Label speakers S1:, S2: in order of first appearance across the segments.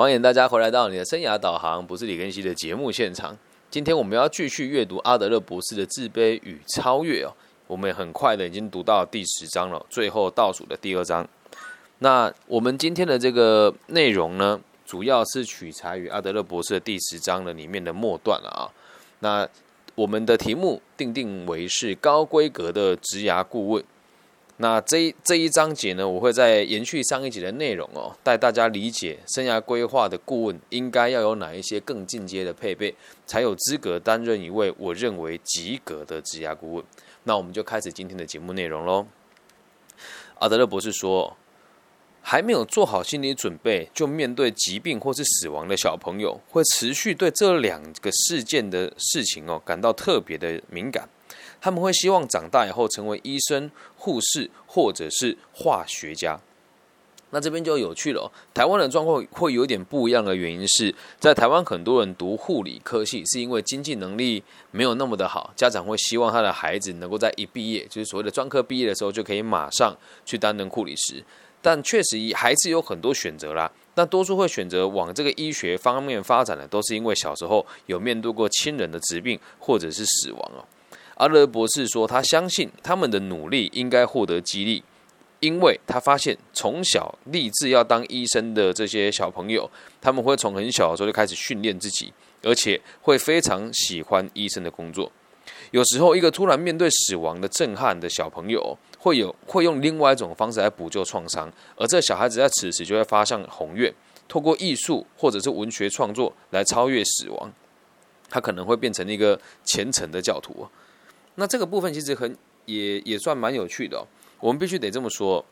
S1: 欢迎大家回来到你的生涯导航，不是李根熙的节目现场。今天我们要继续阅读阿德勒博士的《自卑与超越》哦。我们很快的已经读到第十章了，最后倒数的第二章。那我们今天的这个内容呢，主要是取材于阿德勒博士的第十章的里面的末段了啊。那我们的题目定定为是高规格的职涯顾问。那这这一章节呢，我会在延续上一节的内容哦，带大家理解生涯规划的顾问应该要有哪一些更进阶的配备，才有资格担任一位我认为及格的职涯顾问。那我们就开始今天的节目内容喽。阿德勒博士说，还没有做好心理准备就面对疾病或是死亡的小朋友，会持续对这两个事件的事情哦感到特别的敏感。他们会希望长大以后成为医生、护士或者是化学家。那这边就有趣了。台湾的状况会有点不一样的原因是在台湾很多人读护理科系，是因为经济能力没有那么的好，家长会希望他的孩子能够在一毕业，就是所谓的专科毕业的时候，就可以马上去担任护理师。但确实还是有很多选择啦。那多数会选择往这个医学方面发展的，都是因为小时候有面对过亲人的疾病或者是死亡哦。阿勒博士说，他相信他们的努力应该获得激励，因为他发现从小立志要当医生的这些小朋友，他们会从很小的时候就开始训练自己，而且会非常喜欢医生的工作。有时候，一个突然面对死亡的震撼的小朋友，会有会用另外一种方式来补救创伤，而这小孩子在此时就会发向宏愿，透过艺术或者是文学创作来超越死亡。他可能会变成一个虔诚的教徒。那这个部分其实很也也算蛮有趣的。我们必须得这么说，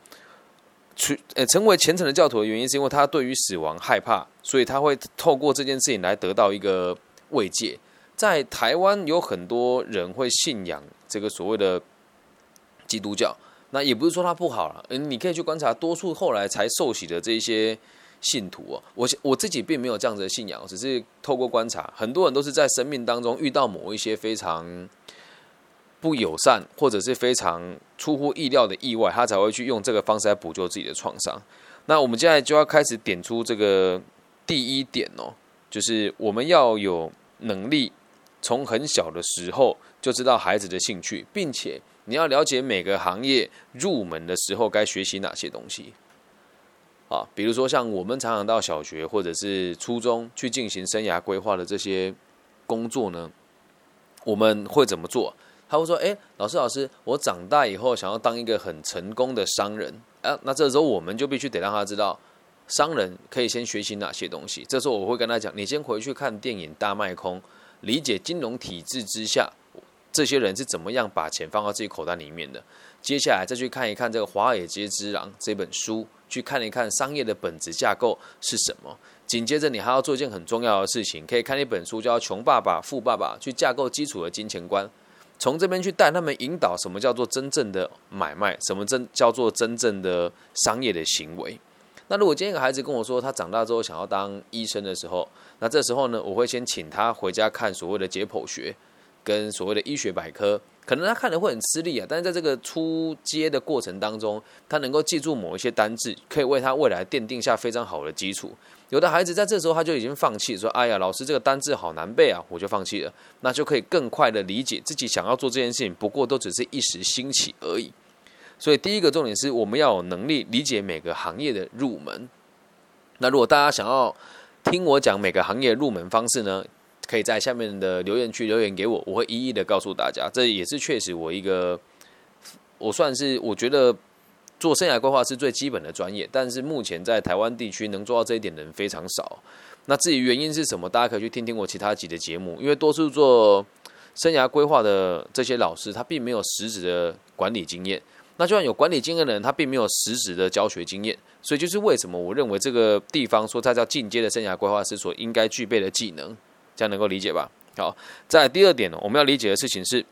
S1: 成呃成为虔诚的教徒的原因，是因为他对于死亡害怕，所以他会透过这件事情来得到一个慰藉。在台湾有很多人会信仰这个所谓的基督教，那也不是说他不好了。嗯，你可以去观察，多数后来才受洗的这些信徒哦，我我自己并没有这样子的信仰，只是透过观察，很多人都是在生命当中遇到某一些非常。不友善或者是非常出乎意料的意外，他才会去用这个方式来补救自己的创伤。那我们现在就要开始点出这个第一点哦，就是我们要有能力从很小的时候就知道孩子的兴趣，并且你要了解每个行业入门的时候该学习哪些东西。啊，比如说像我们常常到小学或者是初中去进行生涯规划的这些工作呢，我们会怎么做？他会说：“哎，老师，老师，我长大以后想要当一个很成功的商人啊。那这时候我们就必须得让他知道，商人可以先学习哪些东西。这时候我会跟他讲：你先回去看电影《大卖空》，理解金融体制之下这些人是怎么样把钱放到自己口袋里面的。接下来再去看一看这个《华尔街之狼》这本书，去看一看商业的本质架构是什么。紧接着，你还要做一件很重要的事情，可以看一本书叫《穷爸爸富爸爸》，去架构基础的金钱观。”从这边去带他们引导什么叫做真正的买卖，什么真叫做真正的商业的行为。那如果今天一个孩子跟我说他长大之后想要当医生的时候，那这时候呢，我会先请他回家看所谓的解剖学跟所谓的医学百科。可能他看的会很吃力啊，但是在这个出街的过程当中，他能够记住某一些单字，可以为他未来奠定下非常好的基础。有的孩子在这时候他就已经放弃，说：“哎呀，老师这个单字好难背啊，我就放弃了。”那就可以更快的理解自己想要做这件事情，不过都只是一时兴起而已。所以第一个重点是我们要有能力理解每个行业的入门。那如果大家想要听我讲每个行业入门方式呢？可以在下面的留言区留言给我，我会一一的告诉大家。这也是确实我一个，我算是我觉得做生涯规划是最基本的专业，但是目前在台湾地区能做到这一点的人非常少。那至于原因是什么，大家可以去听听我其他几的节目，因为多数做生涯规划的这些老师，他并没有实质的管理经验。那就算有管理经验的人，他并没有实质的教学经验。所以就是为什么我认为这个地方说它叫进阶的生涯规划师所应该具备的技能。这样能够理解吧？好，在第二点呢，我们要理解的事情是，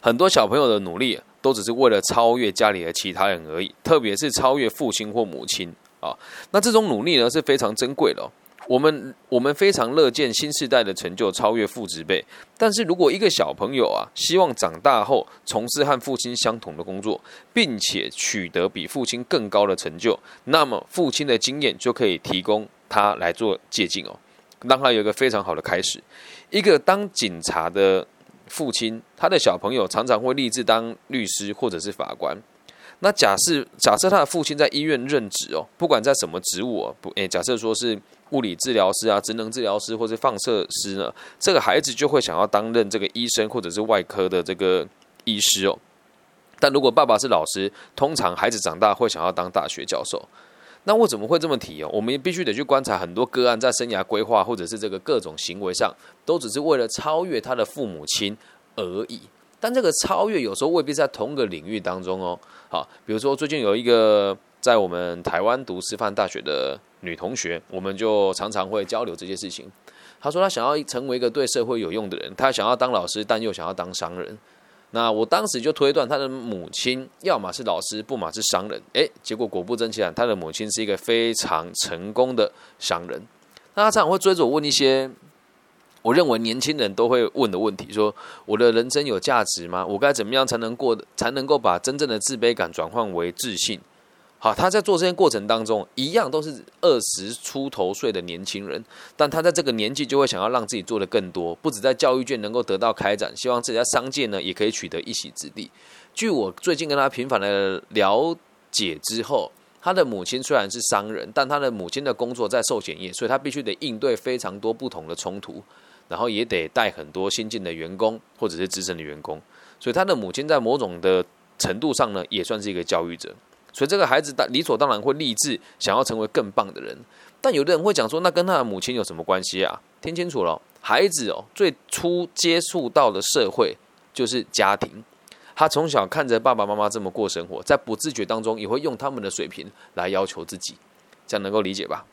S1: 很多小朋友的努力都只是为了超越家里的其他人而已，特别是超越父亲或母亲啊。那这种努力呢是非常珍贵的。我们我们非常乐见新时代的成就超越父职辈，但是如果一个小朋友啊，希望长大后从事和父亲相同的工作，并且取得比父亲更高的成就，那么父亲的经验就可以提供。他来做借鉴哦，让他有一个非常好的开始。一个当警察的父亲，他的小朋友常常会立志当律师或者是法官。那假设假设他的父亲在医院任职哦，不管在什么职务哦，不诶，假设说是物理治疗师啊、职能治疗师或者放射师呢，这个孩子就会想要担任这个医生或者是外科的这个医师哦。但如果爸爸是老师，通常孩子长大会想要当大学教授。那我怎么会这么提哦？我们必须得去观察很多个案，在生涯规划或者是这个各种行为上，都只是为了超越他的父母亲而已。但这个超越有时候未必在同个领域当中哦。好，比如说最近有一个在我们台湾读师范大学的女同学，我们就常常会交流这些事情。她说她想要成为一个对社会有用的人，她想要当老师，但又想要当商人。那我当时就推断他的母亲要么是老师，不嘛是商人。诶，结果果不其然，他的母亲是一个非常成功的商人。那他常常会追着我问一些。我认为年轻人都会问的问题：说我的人生有价值吗？我该怎么样才能过，才能够把真正的自卑感转换为自信？好，他在做这些过程当中，一样都是二十出头岁的年轻人，但他在这个年纪就会想要让自己做的更多，不止在教育界能够得到开展，希望自己在商界呢也可以取得一席之地。据我最近跟他频繁的了解之后，他的母亲虽然是商人，但他的母亲的工作在寿险业，所以他必须得应对非常多不同的冲突。然后也得带很多新进的员工或者是资深的员工，所以他的母亲在某种的程度上呢，也算是一个教育者。所以这个孩子理所当然会立志想要成为更棒的人。但有的人会讲说，那跟他的母亲有什么关系啊？听清楚了，孩子哦，最初接触到的社会就是家庭。他从小看着爸爸妈妈这么过生活，在不自觉当中也会用他们的水平来要求自己，这样能够理解吧？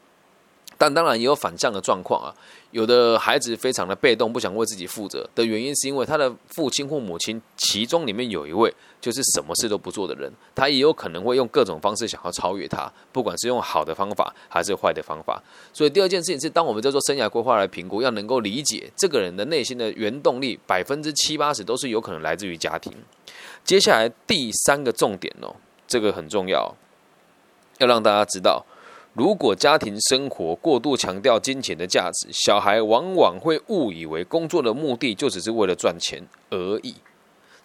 S1: 但当然也有反向的状况啊，有的孩子非常的被动，不想为自己负责的原因，是因为他的父亲或母亲其中里面有一位就是什么事都不做的人，他也有可能会用各种方式想要超越他，不管是用好的方法还是坏的方法。所以第二件事情是，当我们在做生涯规划来评估，要能够理解这个人的内心的原动力，百分之七八十都是有可能来自于家庭。接下来第三个重点哦，这个很重要，要让大家知道。如果家庭生活过度强调金钱的价值，小孩往往会误以为工作的目的就只是为了赚钱而已，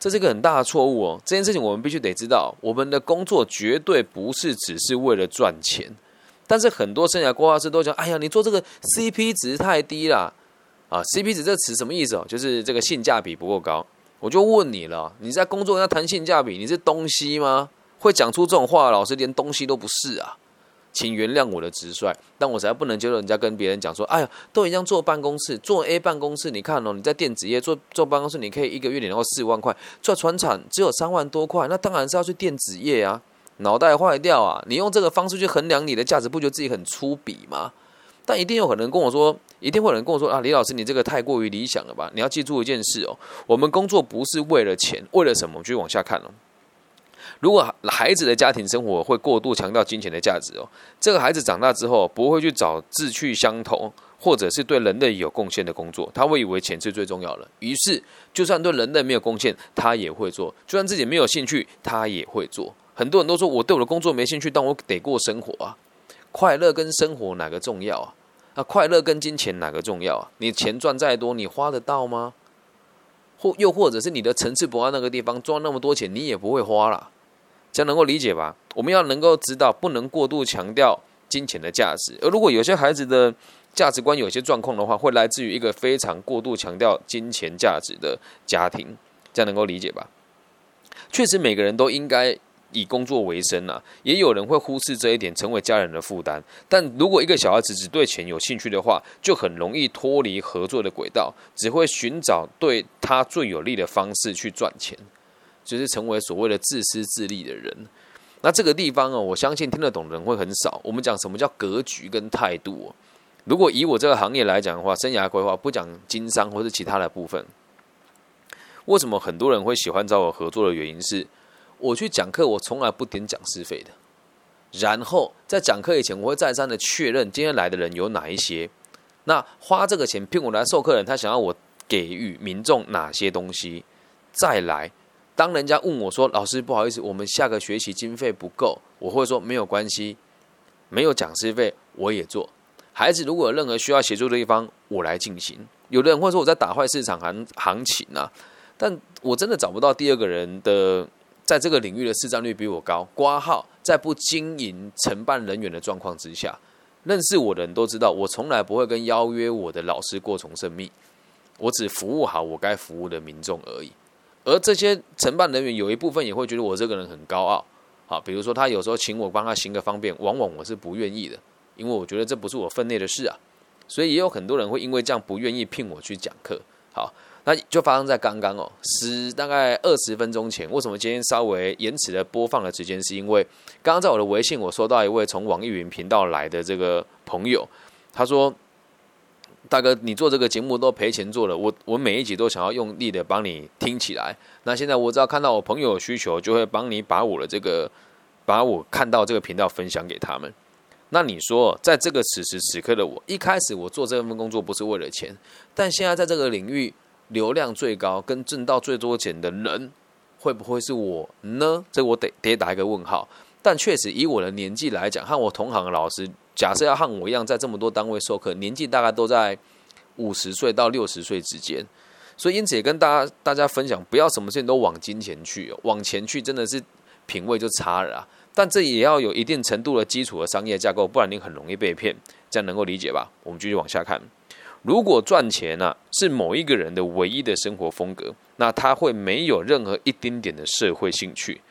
S1: 这是一个很大的错误哦。这件事情我们必须得知道，我们的工作绝对不是只是为了赚钱。但是很多生涯规划师都讲：“哎呀，你做这个 CP 值太低了啊！”CP 值这词什么意思哦？就是这个性价比不够高。我就问你了，你在工作要谈性价比，你是东西吗？会讲出这种话的老师，连东西都不是啊！请原谅我的直率，但我实在不能接受人家跟别人讲说：“哎呀，都一样坐办公室，坐 A 办公室，你看哦，你在电子业做做办公室，你可以一个月领到四万块，做船厂只有三万多块，那当然是要去电子业啊！脑袋坏掉啊！你用这个方式去衡量你的价值，不觉得自己很粗鄙吗？但一定有可能跟我说，一定会有人跟我说啊，李老师，你这个太过于理想了吧？你要记住一件事哦，我们工作不是为了钱，为了什么？继续往下看哦。如果孩子的家庭生活会过度强调金钱的价值哦，这个孩子长大之后不会去找志趣相同或者是对人类有贡献的工作，他会以为钱是最重要的。于是，就算对人类没有贡献，他也会做；就算自己没有兴趣，他也会做。很多人都说我对我的工作没兴趣，但我得过生活啊。快乐跟生活哪个重要啊？那快乐跟金钱哪个重要啊？你钱赚再多，你花得到吗？或又或者是你的层次不到那个地方，赚那么多钱，你也不会花了。这样能够理解吧？我们要能够知道，不能过度强调金钱的价值。而如果有些孩子的价值观有些状况的话，会来自于一个非常过度强调金钱价值的家庭。这样能够理解吧？确实，每个人都应该以工作为生啊。也有人会忽视这一点，成为家人的负担。但如果一个小孩子只对钱有兴趣的话，就很容易脱离合作的轨道，只会寻找对他最有利的方式去赚钱。就是成为所谓的自私自利的人，那这个地方哦，我相信听得懂的人会很少。我们讲什么叫格局跟态度？如果以我这个行业来讲的话，生涯规划不讲经商或是其他的部分，为什么很多人会喜欢找我合作的原因是，我去讲课，我从来不点讲师费的。然后在讲课以前，我会再三的确认今天来的人有哪一些。那花这个钱聘我来授课人，他想要我给予民众哪些东西？再来。当人家问我说：“老师，不好意思，我们下个学期经费不够。”我会说：“没有关系，没有讲师费我也做。孩子如果有任何需要协助的地方，我来进行。有的人会说我在打坏市场行行情啊，但我真的找不到第二个人的在这个领域的市占率比我高。挂号在不经营承办人员的状况之下，认识我的人都知道，我从来不会跟邀约我的老师过从甚密，我只服务好我该服务的民众而已。而这些承办人员有一部分也会觉得我这个人很高傲，好，比如说他有时候请我帮他行个方便，往往我是不愿意的，因为我觉得这不是我分内的事啊。所以也有很多人会因为这样不愿意聘我去讲课。好，那就发生在刚刚哦，十大概二十分钟前。为什么今天稍微延迟的播放的时间？是因为刚刚在我的微信，我收到一位从网易云频道来的这个朋友，他说：“大哥，你做这个节目都赔钱做了，我我每一集都想要用力的帮你听起来。那现在我只要看到我朋友的需求，就会帮你把我的这个把我看到这个频道分享给他们。”那你说，在这个此时此刻的我，一开始我做这份工作不是为了钱，但现在在这个领域流量最高、跟挣到最多钱的人，会不会是我呢？这我得得打一个问号。但确实以我的年纪来讲，和我同行的老师，假设要和我一样在这么多单位授课，年纪大概都在五十岁到六十岁之间，所以因此也跟大家大家分享，不要什么事情都往金钱去，往前去真的是品味就差了啊。但这也要有一定程度的基础的商业架构，不然你很容易被骗。这样能够理解吧？我们继续往下看。如果赚钱呢是某一个人的唯一的生活风格，那他会没有任何一丁点的社会兴趣。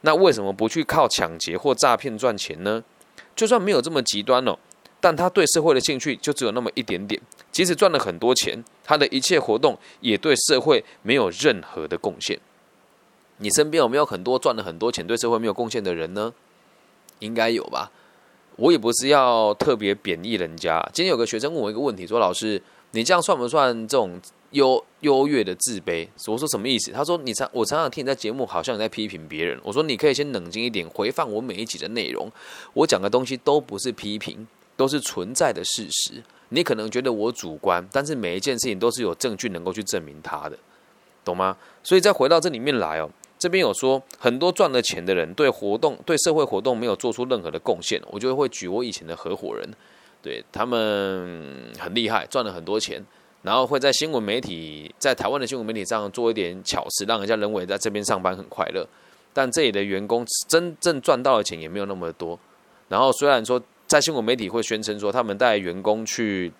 S1: 那为什么不去靠抢劫或诈骗赚钱呢？就算没有这么极端哦，但他对社会的兴趣就只有那么一点点。即使赚了很多钱，他的一切活动也对社会没有任何的贡献。你身边有没有很多赚了很多钱对社会没有贡献的人呢？应该有吧。我也不是要特别贬义人家。今天有个学生问我一个问题，说：“老师，你这样算不算这种优优越的自卑？”我说：“什么意思？”他说：“你常我常常听你在节目，好像你在批评别人。”我说：“你可以先冷静一点，回放我每一集的内容。我讲的东西都不是批评，都是存在的事实。你可能觉得我主观，但是每一件事情都是有证据能够去证明它的，懂吗？所以再回到这里面来哦。”这边有说很多赚了钱的人对活动、对社会活动没有做出任何的贡献，我就会举我以前的合伙人，对他们很厉害，赚了很多钱，然后会在新闻媒体，在台湾的新闻媒体上做一点巧事，让人家认为在这边上班很快乐。但这里的员工真正赚到的钱也没有那么多。然后虽然说在新闻媒体会宣称说他们带员工去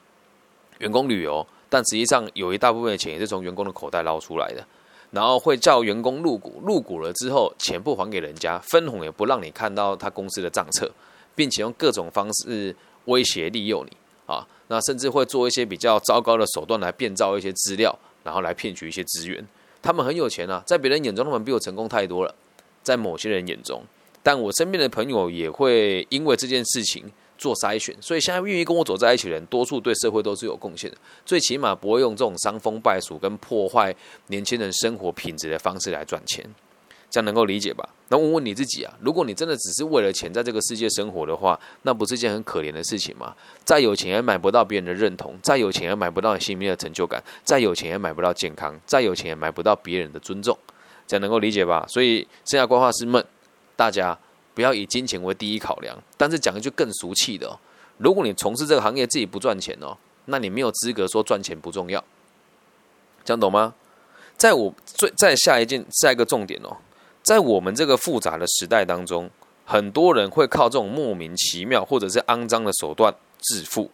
S1: 员工旅游，但实际上有一大部分的钱也是从员工的口袋捞出来的。然后会叫员工入股，入股了之后钱不还给人家，分红也不让你看到他公司的账册，并且用各种方式威胁利诱你啊，那甚至会做一些比较糟糕的手段来变造一些资料，然后来骗取一些资源。他们很有钱啊，在别人眼中他们比我成功太多了，在某些人眼中，但我身边的朋友也会因为这件事情。做筛选，所以现在愿意跟我走在一起的人，多数对社会都是有贡献的。最起码不会用这种伤风败俗跟破坏年轻人生活品质的方式来赚钱，这样能够理解吧？那问问你自己啊，如果你真的只是为了钱在这个世界生活的话，那不是件很可怜的事情吗？再有钱也买不到别人的认同，再有钱也买不到你心里面的成就感，再有钱也买不到健康，再有钱也买不到别人的尊重，这样能够理解吧？所以剩下规划师们，大家。不要以金钱为第一考量，但是讲一句更俗气的哦，如果你从事这个行业自己不赚钱哦，那你没有资格说赚钱不重要，这样懂吗？在我最在下一件下一个重点哦，在我们这个复杂的时代当中，很多人会靠这种莫名其妙或者是肮脏的手段致富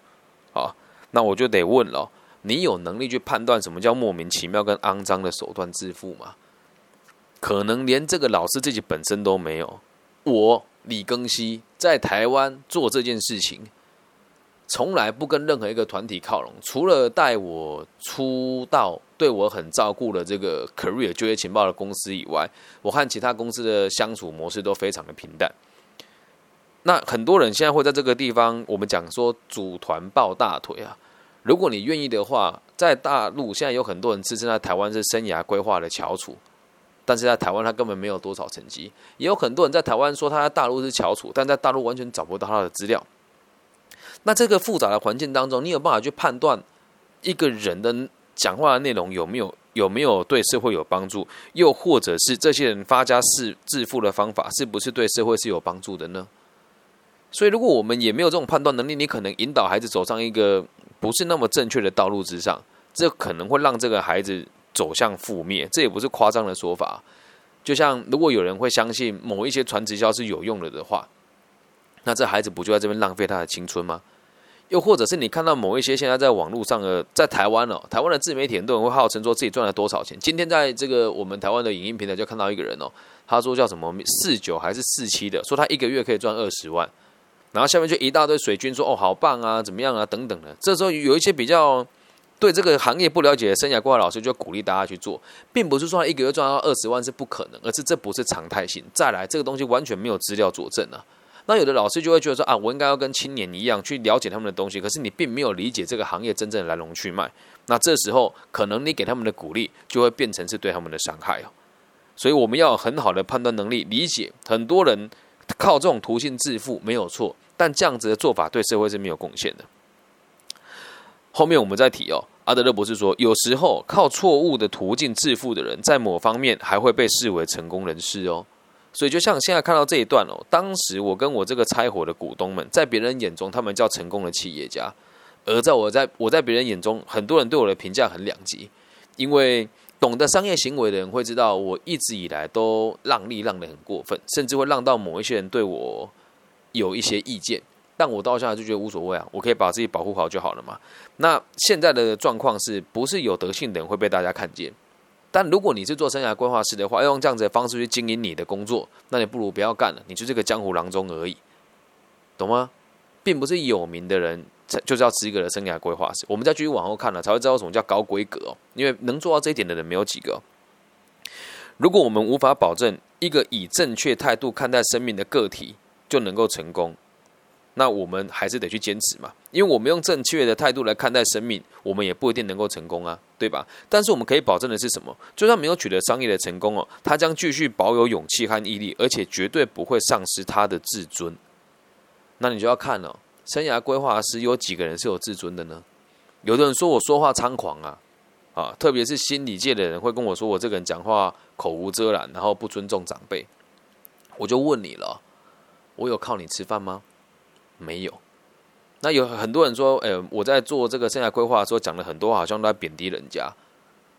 S1: 啊，那我就得问了，你有能力去判断什么叫莫名其妙跟肮脏的手段致富吗？可能连这个老师自己本身都没有。我李庚希在台湾做这件事情，从来不跟任何一个团体靠拢，除了带我出道、对我很照顾的这个 Career 就业情报的公司以外，我和其他公司的相处模式都非常的平淡。那很多人现在会在这个地方，我们讲说组团抱大腿啊。如果你愿意的话，在大陆现在有很多人自称在台湾是生涯规划的翘楚。但是在台湾，他根本没有多少成绩。也有很多人在台湾说他在大陆是翘楚，但在大陆完全找不到他的资料。那这个复杂的环境当中，你有办法去判断一个人的讲话的内容有没有有没有对社会有帮助，又或者是这些人发家致致富的方法是不是对社会是有帮助的呢？所以，如果我们也没有这种判断能力，你可能引导孩子走上一个不是那么正确的道路之上，这可能会让这个孩子走向覆灭。这也不是夸张的说法。就像如果有人会相信某一些传直销是有用的的话，那这孩子不就在这边浪费他的青春吗？又或者是你看到某一些现在在网络上的，在台湾哦，台湾的自媒体很多人会号称说自己赚了多少钱。今天在这个我们台湾的影音平台就看到一个人哦，他说叫什么四九还是四七的，说他一个月可以赚二十万，然后下面就一大堆水军说哦好棒啊，怎么样啊等等的。这时候有一些比较。对这个行业不了解的生涯规划老师，就鼓励大家去做，并不是说一个月赚到二十万是不可能，而是这不是常态性。再来，这个东西完全没有资料佐证啊。那有的老师就会觉得说啊，我应该要跟青年一样去了解他们的东西，可是你并没有理解这个行业真正的来龙去脉。那这时候，可能你给他们的鼓励就会变成是对他们的伤害哦。所以我们要有很好的判断能力，理解很多人靠这种途径致富没有错，但这样子的做法对社会是没有贡献的。后面我们再提哦，阿德勒博士说，有时候靠错误的途径致富的人，在某方面还会被视为成功人士哦。所以就像现在看到这一段哦，当时我跟我这个拆伙的股东们，在别人眼中，他们叫成功的企业家；而在我在我在别人眼中，很多人对我的评价很两极，因为懂得商业行为的人会知道，我一直以来都让利让的很过分，甚至会让到某一些人对我有一些意见。但我到现在就觉得无所谓啊，我可以把自己保护好就好了嘛。那现在的状况是不是有德性的人会被大家看见？但如果你是做生涯规划师的话，要用这样子的方式去经营你的工作，那你不如不要干了，你就这个江湖郎中而已，懂吗？并不是有名的人才就是要资格的生涯规划师。我们再继续往后看了，才会知道什么叫高规格哦。因为能做到这一点的人没有几个。如果我们无法保证一个以正确态度看待生命的个体就能够成功。那我们还是得去坚持嘛，因为我们用正确的态度来看待生命，我们也不一定能够成功啊，对吧？但是我们可以保证的是什么？就算没有取得商业的成功哦，他将继续保有勇气和毅力，而且绝对不会丧失他的自尊。那你就要看了，生涯规划师有几个人是有自尊的呢？有的人说我说话猖狂啊，啊，特别是心理界的人会跟我说我这个人讲话口无遮拦，然后不尊重长辈。我就问你了，我有靠你吃饭吗？没有，那有很多人说，哎，我在做这个生涯规划的时候讲了很多，好像都在贬低人家。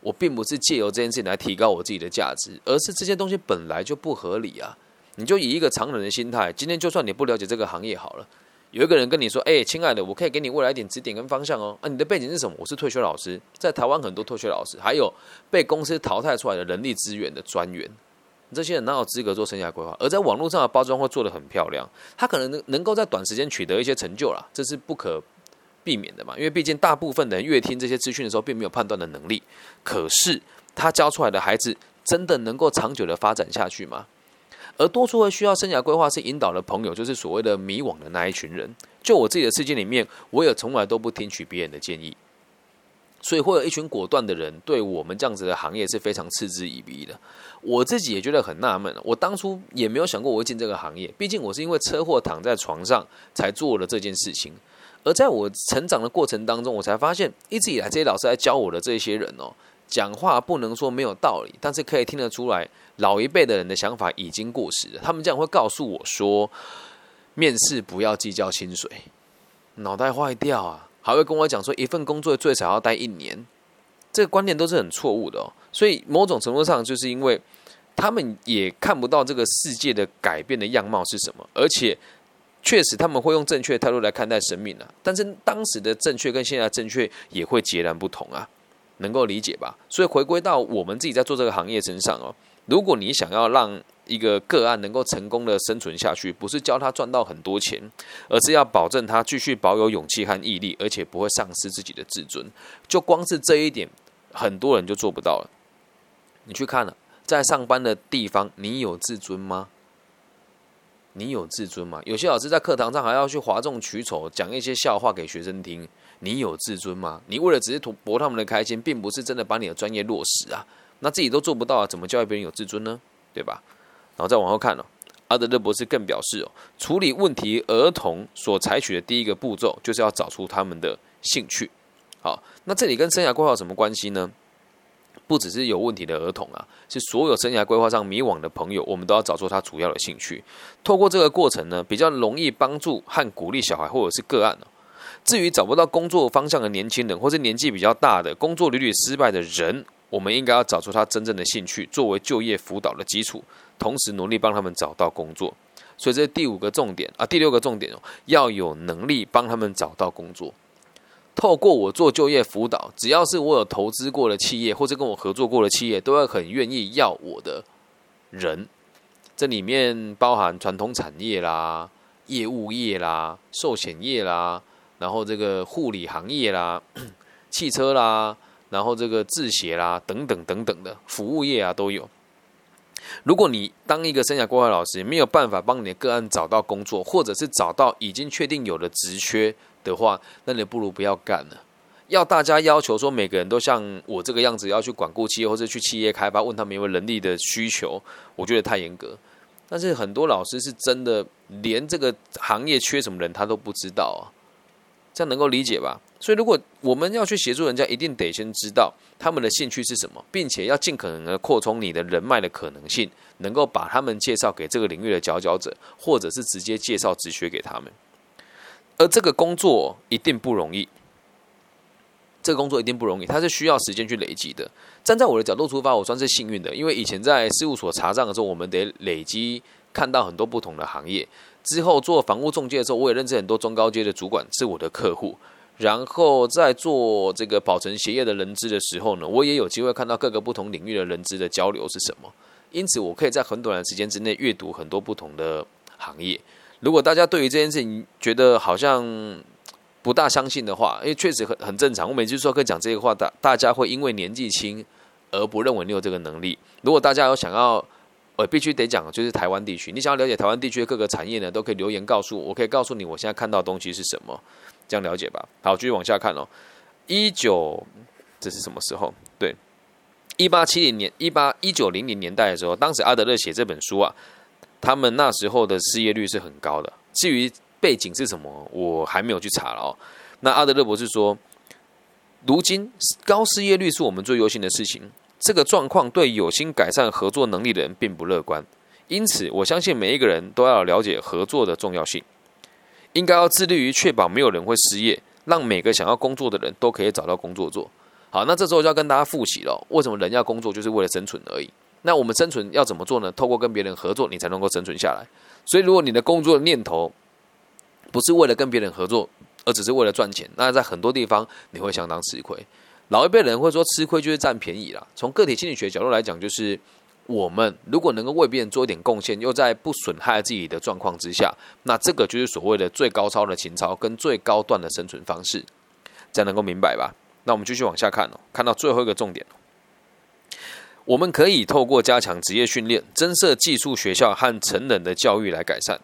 S1: 我并不是借由这件事情来提高我自己的价值，而是这些东西本来就不合理啊！你就以一个常人的心态，今天就算你不了解这个行业好了，有一个人跟你说，哎，亲爱的，我可以给你未来一点指点跟方向哦。啊，你的背景是什么？我是退休老师，在台湾很多退休老师，还有被公司淘汰出来的人力资源的专员。这些人哪有资格做生涯规划？而在网络上的包装会做得很漂亮，他可能能能够在短时间取得一些成就啦，这是不可避免的嘛。因为毕竟大部分人越听这些资讯的时候，并没有判断的能力。可是他教出来的孩子，真的能够长久的发展下去吗？而多数会需要生涯规划是引导的朋友，就是所谓的迷惘的那一群人。就我自己的世界里面，我也从来都不听取别人的建议。所以会有一群果断的人，对我们这样子的行业是非常嗤之以鼻的。我自己也觉得很纳闷，我当初也没有想过我会进这个行业，毕竟我是因为车祸躺在床上才做了这件事情。而在我成长的过程当中，我才发现一直以来这些老师来教我的这些人哦，讲话不能说没有道理，但是可以听得出来，老一辈的人的想法已经过时了。他们这样会告诉我说，面试不要计较薪水，脑袋坏掉啊！还会跟我讲说，一份工作最少要待一年，这个观念都是很错误的哦。所以某种程度上，就是因为他们也看不到这个世界的改变的样貌是什么，而且确实他们会用正确态度来看待生命啊。但是当时的正确跟现在正确也会截然不同啊，能够理解吧？所以回归到我们自己在做这个行业身上哦，如果你想要让一个个案能够成功的生存下去，不是教他赚到很多钱，而是要保证他继续保有勇气和毅力，而且不会丧失自己的自尊。就光是这一点，很多人就做不到了。你去看了，在上班的地方，你有自尊吗？你有自尊吗？有些老师在课堂上还要去哗众取宠，讲一些笑话给学生听。你有自尊吗？你为了只是图博他们的开心，并不是真的把你的专业落实啊。那自己都做不到啊，怎么教育别人有自尊呢？对吧？然后再往后看哦，阿德勒博士更表示哦，处理问题儿童所采取的第一个步骤，就是要找出他们的兴趣。好，那这里跟生涯规划有什么关系呢？不只是有问题的儿童啊，是所有生涯规划上迷惘的朋友，我们都要找出他主要的兴趣。透过这个过程呢，比较容易帮助和鼓励小孩或者是个案至于找不到工作方向的年轻人，或是年纪比较大的、工作屡屡失败的人，我们应该要找出他真正的兴趣，作为就业辅导的基础，同时努力帮他们找到工作。所以这是第五个重点啊，第六个重点哦，要有能力帮他们找到工作。透过我做就业辅导，只要是我有投资过的企业，或者跟我合作过的企业，都会很愿意要我的人。这里面包含传统产业啦、业务业啦、寿险业啦，然后这个护理行业啦、汽车啦，然后这个制鞋啦等等等等的服务业啊都有。如果你当一个生涯规划老师，没有办法帮你的个案找到工作，或者是找到已经确定有的职缺。的话，那你不如不要干了。要大家要求说每个人都像我这个样子要去管顾企业或者去企业开发，问他们有没有能力的需求，我觉得太严格。但是很多老师是真的连这个行业缺什么人他都不知道啊，这样能够理解吧？所以如果我们要去协助人家，一定得先知道他们的兴趣是什么，并且要尽可能的扩充你的人脉的可能性，能够把他们介绍给这个领域的佼佼者，或者是直接介绍直学给他们。而这个工作一定不容易，这个工作一定不容易，它是需要时间去累积的。站在我的角度出发，我算是幸运的，因为以前在事务所查账的时候，我们得累积看到很多不同的行业。之后做房屋中介的时候，我也认识很多中高阶的主管是我的客户。然后在做这个保存协业的人资的时候呢，我也有机会看到各个不同领域的人资的交流是什么。因此，我可以在很短的时间之内阅读很多不同的行业。如果大家对于这件事情觉得好像不大相信的话，因为确实很很正常。我每次说跟讲这个话，大大家会因为年纪轻而不认为你有这个能力。如果大家有想要，我必须得讲，就是台湾地区，你想要了解台湾地区的各个产业呢，都可以留言告诉我，我可以告诉你我现在看到东西是什么，这样了解吧。好，继续往下看哦。一九这是什么时候？对，一八七零年，一八一九零零年代的时候，当时阿德勒写这本书啊。他们那时候的失业率是很高的。至于背景是什么，我还没有去查了哦。那阿德勒博士说，如今高失业率是我们最忧心的事情。这个状况对有心改善合作能力的人并不乐观。因此，我相信每一个人都要了解合作的重要性，应该要致力于确保没有人会失业，让每个想要工作的人都可以找到工作做。好，那这时候就要跟大家复习了，为什么人要工作，就是为了生存而已。那我们生存要怎么做呢？透过跟别人合作，你才能够生存下来。所以，如果你的工作念头不是为了跟别人合作，而只是为了赚钱，那在很多地方你会相当吃亏。老一辈人会说，吃亏就是占便宜啦。从个体心理学角度来讲，就是我们如果能够为别人做一点贡献，又在不损害自己的状况之下，那这个就是所谓的最高超的情操跟最高段的生存方式。这样能够明白吧？那我们继续往下看哦，看到最后一个重点。我们可以透过加强职业训练、增设技术学校和成人的教育来改善。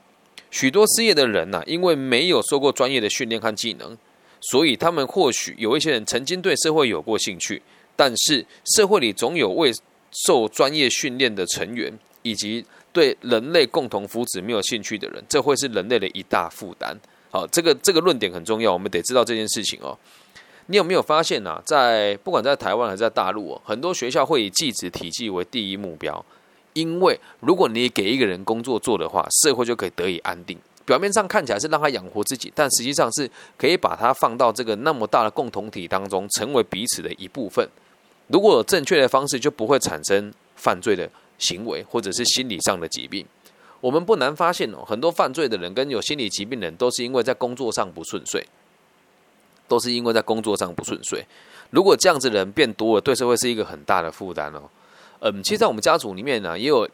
S1: 许多失业的人呐，因为没有受过专业的训练和技能，所以他们或许有一些人曾经对社会有过兴趣，但是社会里总有未受专业训练的成员，以及对人类共同福祉没有兴趣的人，这会是人类的一大负担。好，这个这个论点很重要，我们得知道这件事情哦。你有没有发现呢？在不管在台湾还是在大陆哦，很多学校会以技职体系为第一目标，因为如果你给一个人工作做的话，社会就可以得以安定。表面上看起来是让他养活自己，但实际上是可以把他放到这个那么大的共同体当中，成为彼此的一部分。如果有正确的方式，就不会产生犯罪的行为，或者是心理上的疾病。我们不难发现哦，很多犯罪的人跟有心理疾病的人，都是因为在工作上不顺遂。都是因为在工作上不顺遂。如果这样子的人变多了，对社会是一个很大的负担哦。嗯，其实，在我们家族里面呢，也有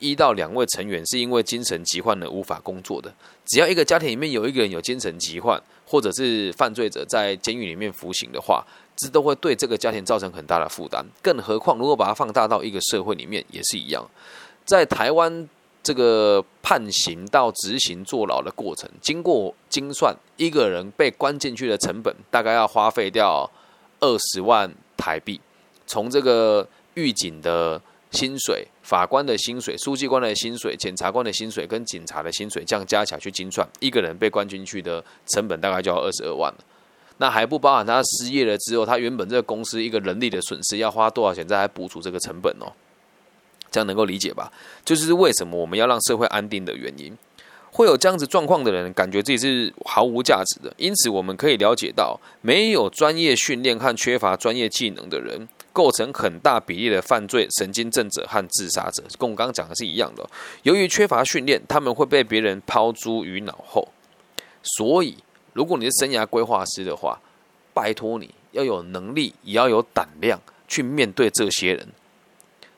S1: 一到两位成员是因为精神疾患而无法工作的。只要一个家庭里面有一个人有精神疾患，或者是犯罪者在监狱里面服刑的话，这都会对这个家庭造成很大的负担。更何况，如果把它放大到一个社会里面，也是一样。在台湾。这个判刑到执行坐牢的过程，经过精算，一个人被关进去的成本大概要花费掉二十万台币。从这个狱警的薪水、法官的薪水、书记官的薪水、检察官的薪水跟警察的薪水这样加起来去精算，一个人被关进去的成本大概就要二十二万了。那还不包含他失业了之后，他原本这个公司一个人力的损失要花多少钱再来补足这个成本哦。这样能够理解吧？就是为什么我们要让社会安定的原因。会有这样子状况的人，感觉自己是毫无价值的。因此，我们可以了解到，没有专业训练和缺乏专业技能的人，构成很大比例的犯罪神经症者和自杀者，跟我刚刚讲的是一样的。由于缺乏训练，他们会被别人抛诸于脑后。所以，如果你是生涯规划师的话，拜托你要有能力，也要有胆量去面对这些人。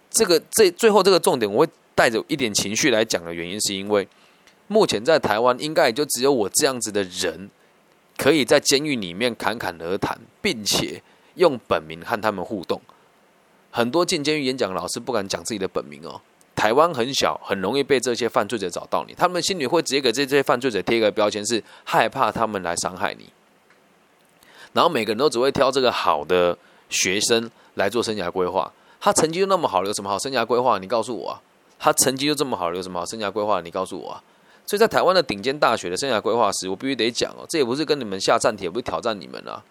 S1: 这个这最后这个重点，我会带着一点情绪来讲的原因，是因为。目前在台湾，应该也就只有我这样子的人，可以在监狱里面侃侃而谈，并且用本名和他们互动。很多进监狱演讲老师不敢讲自己的本名哦。台湾很小，很容易被这些犯罪者找到你，他们心里会直接给这些犯罪者贴一个标签，是害怕他们来伤害你。然后每个人都只会挑这个好的学生来做生涯规划。他成绩就那么好，有什么好生涯规划？你告诉我啊！他成绩就这么好，有什么好生涯规划？你告诉我啊！所以在台湾的顶尖大学的生涯规划师，我必须得讲哦，这也不是跟你们下战帖，不是挑战你们啊，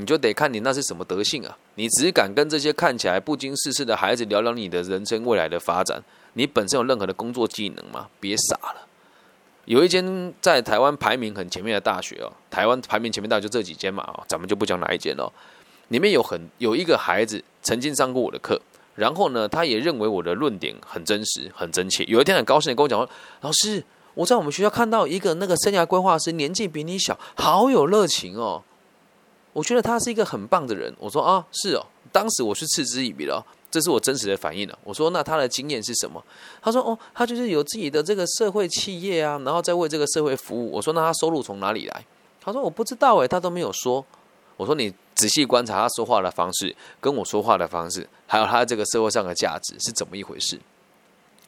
S1: 你就得看你那是什么德性啊！你只敢跟这些看起来不经世事的孩子聊聊你的人生未来的发展，你本身有任何的工作技能吗？别傻了！有一间在台湾排名很前面的大学哦，台湾排名前面大学就这几间嘛哦，咱们就不讲哪一间了。里面有很有一个孩子曾经上过我的课，然后呢，他也认为我的论点很真实、很真切。有一天很高兴的跟我讲说：“老师。”我在我们学校看到一个那个生涯规划师，年纪比你小，好有热情哦。我觉得他是一个很棒的人。我说啊，是哦。当时我是嗤之以鼻了，这是我真实的反应了。我说那他的经验是什么？他说哦，他就是有自己的这个社会企业啊，然后再为这个社会服务。我说那他收入从哪里来？他说我不知道诶，他都没有说。我说你仔细观察他说话的方式，跟我说话的方式，还有他这个社会上的价值是怎么一回事？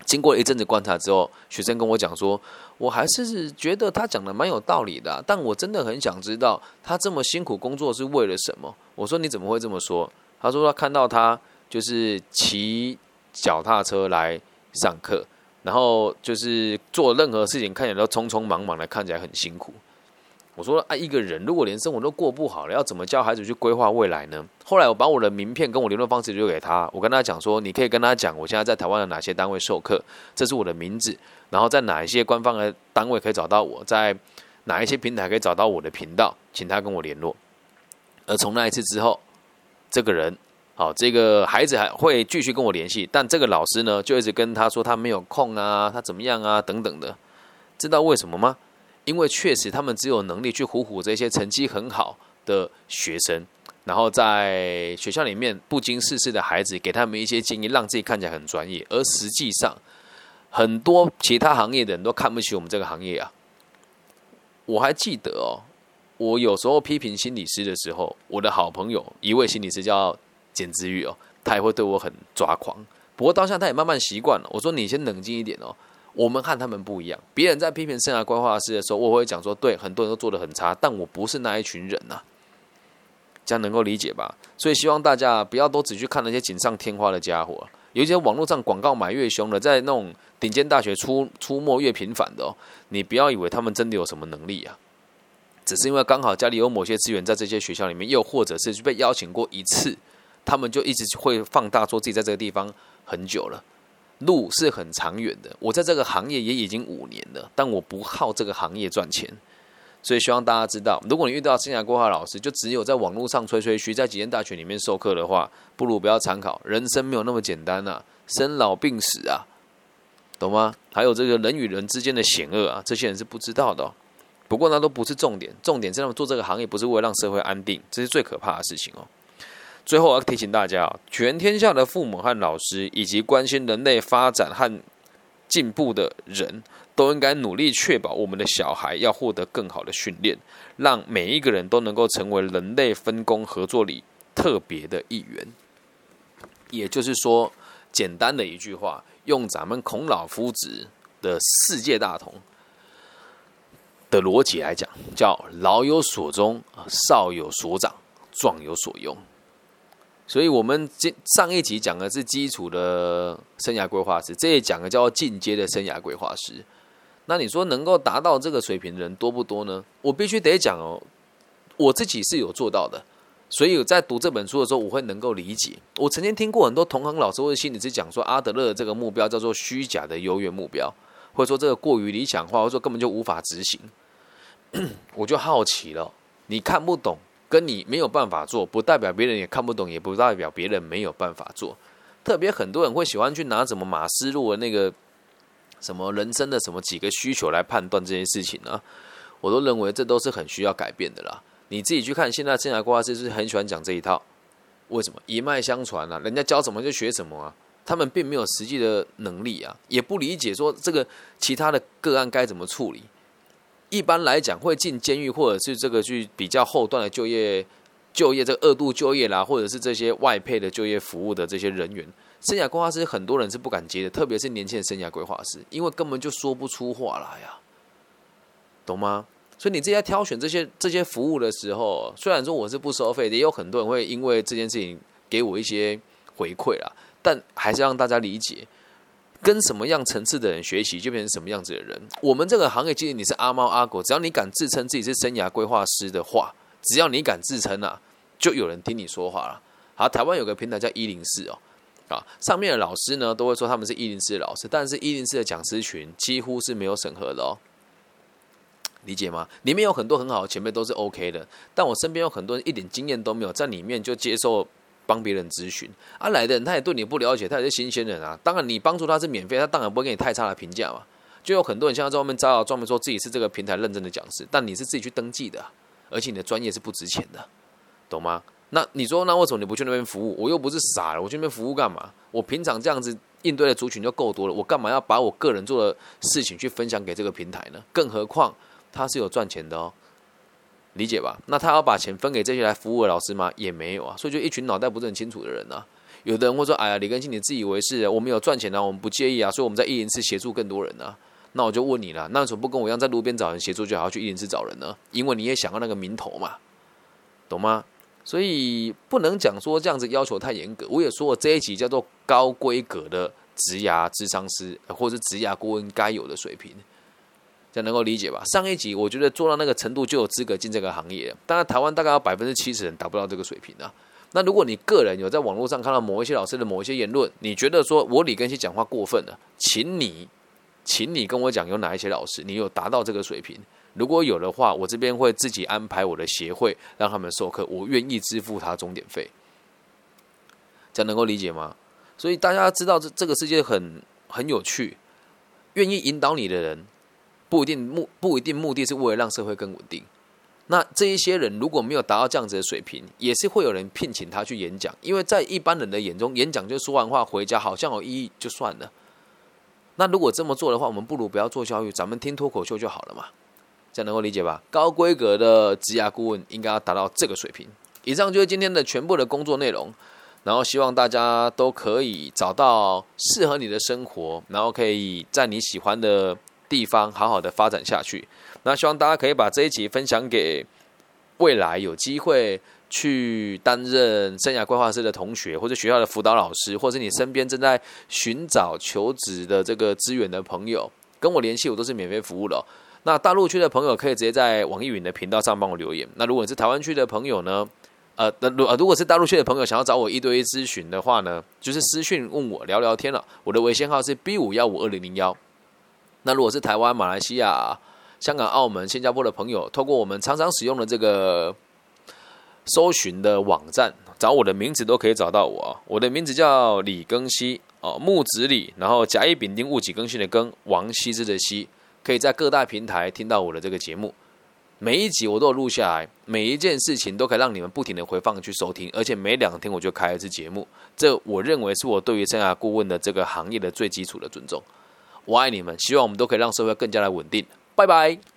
S1: 经过一阵子观察之后，学生跟我讲说，我还是觉得他讲的蛮有道理的，但我真的很想知道他这么辛苦工作是为了什么。我说你怎么会这么说？他说他看到他就是骑脚踏车来上课，然后就是做任何事情看起来都匆匆忙忙的，看起来很辛苦。我说啊，一个人如果连生活都过不好了，要怎么教孩子去规划未来呢？后来我把我的名片跟我联络方式留给他，我跟他讲说，你可以跟他讲，我现在在台湾的哪些单位授课，这是我的名字，然后在哪一些官方的单位可以找到我，在哪一些平台可以找到我的频道，请他跟我联络。而从那一次之后，这个人，好，这个孩子还会继续跟我联系，但这个老师呢，就一直跟他说他没有空啊，他怎么样啊，等等的，知道为什么吗？因为确实，他们只有能力去唬唬这些成绩很好的学生，然后在学校里面不经世事的孩子，给他们一些建议，让自己看起来很专业。而实际上，很多其他行业的人都看不起我们这个行业啊。我还记得哦，我有时候批评心理师的时候，我的好朋友一位心理师叫简之玉哦，他也会对我很抓狂。不过当下他也慢慢习惯了。我说你先冷静一点哦。我们和他们不一样。别人在批评生涯规划师的时候，我会讲说：对，很多人都做的很差，但我不是那一群人呐。这样能够理解吧？所以希望大家不要都只去看那些锦上添花的家伙，有一些网络上广告买越凶的，在那种顶尖大学出出没越频繁的哦。你不要以为他们真的有什么能力啊，只是因为刚好家里有某些资源在这些学校里面，又或者是被邀请过一次，他们就一直会放大说自己在这个地方很久了。路是很长远的，我在这个行业也已经五年了，但我不靠这个行业赚钱，所以希望大家知道，如果你遇到生涯规划老师，就只有在网络上吹吹嘘，在几间大学里面授课的话，不如不要参考。人生没有那么简单呐，生老病死啊，懂吗？还有这个人与人之间的险恶啊，这些人是不知道的。不过那都不是重点，重点是他们做这个行业不是为了让社会安定，这是最可怕的事情哦。最后，要提醒大家全天下的父母和老师，以及关心人类发展和进步的人，都应该努力确保我们的小孩要获得更好的训练，让每一个人都能够成为人类分工合作里特别的一员。也就是说，简单的一句话，用咱们孔老夫子的世界大同的逻辑来讲，叫“老有所终，少有所长，壮有所用”。所以，我们这上一集讲的是基础的生涯规划师，这一讲的叫进阶的生涯规划师。那你说能够达到这个水平的人多不多呢？我必须得讲哦，我自己是有做到的，所以在读这本书的时候，我会能够理解。我曾经听过很多同行老师或者心理师讲说，阿德勒的这个目标叫做虚假的优越目标，或者说这个过于理想化，或者说根本就无法执行。我就好奇了，你看不懂，跟你没有办法做，不代表别人也看不懂，也不代表别人没有办法做。特别很多人会喜欢去拿什么马斯洛的那个什么人生的什么几个需求来判断这件事情呢？我都认为这都是很需要改变的啦。你自己去看，现在生涯规划师是很喜欢讲这一套，为什么一脉相传啊？人家教什么就学什么啊？他们并没有实际的能力啊，也不理解说这个其他的个案该怎么处理。一般来讲，会进监狱或者是这个去比较后段的就业、就业这个二度就业啦，或者是这些外配的就业服务的这些人员，生涯规划师很多人是不敢接的，特别是年轻的生涯规划师，因为根本就说不出话来呀，懂吗？所以你自己在挑选这些这些服务的时候，虽然说我是不收费的，也有很多人会因为这件事情给我一些回馈啦，但还是让大家理解。跟什么样层次的人学习，就变成什么样子的人。我们这个行业，即使你是阿猫阿狗，只要你敢自称自己是生涯规划师的话，只要你敢自称啊，就有人听你说话了。好，台湾有个平台叫一零四哦，啊，上面的老师呢都会说他们是一零四的老师，但是一零四的讲师群几乎是没有审核的哦，理解吗？里面有很多很好的前辈都是 OK 的，但我身边有很多人一点经验都没有，在里面就接受。帮别人咨询，啊来的人他也对你不了解，他也是新鲜人啊。当然你帮助他是免费，他当然不会给你太差的评价嘛。就有很多人现在在外面招摇专门，说自己是这个平台认证的讲师，但你是自己去登记的，而且你的专业是不值钱的，懂吗？那你说那为什么你不去那边服务？我又不是傻了，我去那边服务干嘛？我平常这样子应对的族群就够多了，我干嘛要把我个人做的事情去分享给这个平台呢？更何况他是有赚钱的哦。理解吧？那他要把钱分给这些来服务的老师吗？也没有啊，所以就一群脑袋不是很清楚的人啊。有的人会说：“哎呀，李根新，你自以为是，我们有赚钱啊，我们不介意啊，所以我们在一零四协助更多人啊。”那我就问你了，那为什么不跟我一样在路边找人协助，就还要去一零四找人呢？因为你也想要那个名头嘛，懂吗？所以不能讲说这样子要求太严格。我也说过这一集叫做高规格的职涯智商师或者是职涯顾问该有的水平。这样能够理解吧？上一集我觉得做到那个程度就有资格进这个行业。当然，台湾大概有百分之七十人达不到这个水平啊。那如果你个人有在网络上看到某一些老师的某一些言论，你觉得说我李根熙讲话过分了，请你，请你跟我讲有哪一些老师你有达到这个水平？如果有的话，我这边会自己安排我的协会让他们授课，我愿意支付他终点费。这样能够理解吗？所以大家知道这这个世界很很有趣，愿意引导你的人。不一定目不一定目的是为了让社会更稳定。那这一些人如果没有达到这样子的水平，也是会有人聘请他去演讲。因为在一般人的眼中，演讲就说完话回家，好像有意义就算了。那如果这么做的话，我们不如不要做教育，咱们听脱口秀就好了嘛。这样能够理解吧？高规格的职涯顾问应该要达到这个水平。以上就是今天的全部的工作内容。然后希望大家都可以找到适合你的生活，然后可以在你喜欢的。地方好好的发展下去，那希望大家可以把这一集分享给未来有机会去担任生涯规划师的同学，或者学校的辅导老师，或者你身边正在寻找求职的这个资源的朋友，跟我联系，我都是免费服务的。那大陆区的朋友可以直接在网易云的频道上帮我留言。那如果你是台湾区的朋友呢？呃，如如果是大陆区的朋友想要找我一对一咨询的话呢，就是私讯问我聊聊天了。我的微信号是 B 五幺五二零零幺。那如果是台湾、马来西亚、香港、澳门、新加坡的朋友，透过我们常常使用的这个搜寻的网站，找我的名字都可以找到我。我的名字叫李庚希哦，木子李，然后甲乙丙丁戊己庚辛的庚，王羲之的羲，可以在各大平台听到我的这个节目。每一集我都有录下来，每一件事情都可以让你们不停的回放去收听，而且每两天我就开一次节目。这我认为是我对于生涯顾问的这个行业的最基础的尊重。我爱你们，希望我们都可以让社会更加的稳定。拜拜。